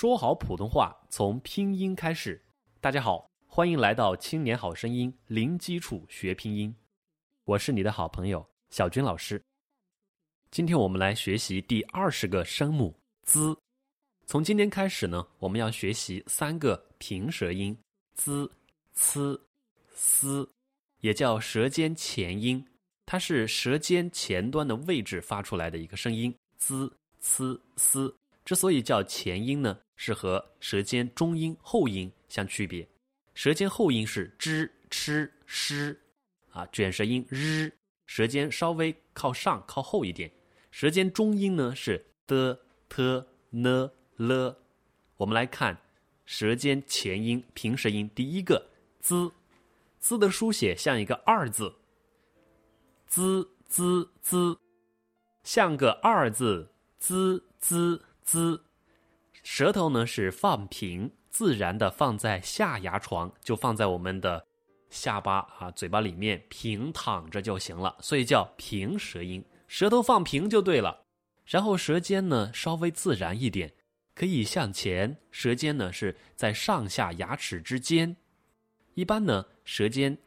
说好普通话从拼音开始。大家好，欢迎来到《青年好声音》，零基础学拼音。我是你的好朋友小军老师。今天我们来学习第二十个声母 “z”。从今天开始呢，我们要学习三个平舌音 “z”、“c”、“s”，也叫舌尖前音。它是舌尖前端的位置发出来的一个声音 “z”、“c”、“s”。之所以叫前音呢，是和舌尖中音、后音相区别。舌尖后音是 zh、ch、sh，啊，卷舌音 r，舌尖稍微靠上靠后一点。舌尖中音呢是 d、t、n、l。我们来看舌尖前音平舌音第一个 z，z 的书写像一个二字，z z z，像个二字，z z。z，舌头呢是放平，自然的放在下牙床，就放在我们的下巴啊嘴巴里面平躺着就行了，所以叫平舌音，舌头放平就对了。然后舌尖呢稍微自然一点，可以向前，舌尖呢是在上下牙齿之间。一般呢舌尖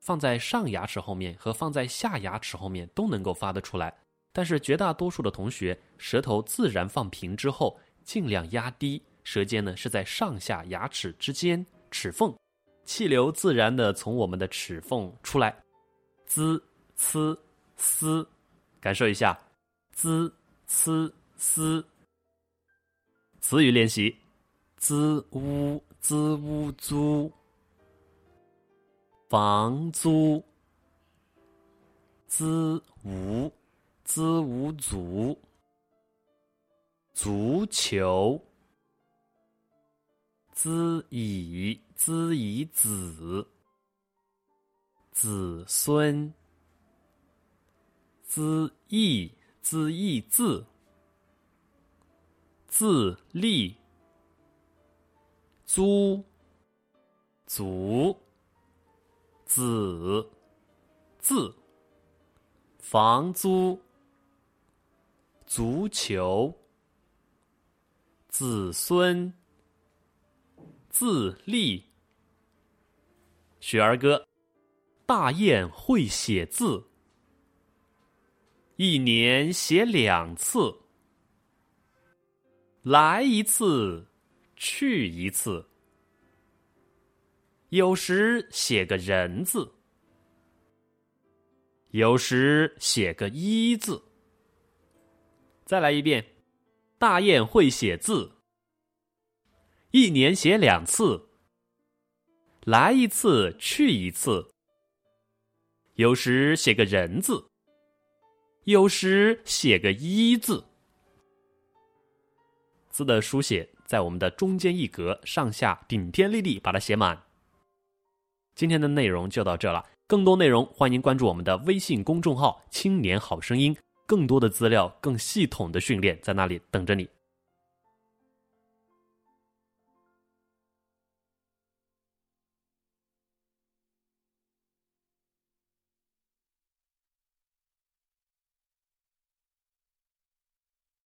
放在上牙齿后面和放在下牙齿后面都能够发得出来。但是绝大多数的同学，舌头自然放平之后，尽量压低舌尖呢，是在上下牙齿之间齿缝，气流自然的从我们的齿缝出来，z、c、s，感受一下，z、c、s。词语练习。：z、屋、z、屋、租、房租、z、无。资无足，足球，资以资以子，子孙，资义资义字，自立，租，足，子，字，房租。足球，子孙，自立。学儿歌，大雁会写字，一年写两次，来一次，去一次。有时写个人字，有时写个一字。再来一遍，大雁会写字，一年写两次，来一次去一次。有时写个人字，有时写个一字。字的书写在我们的中间一格，上下顶天立地把它写满。今天的内容就到这了，更多内容欢迎关注我们的微信公众号“青年好声音”。更多的资料、更系统的训练在那里等着你。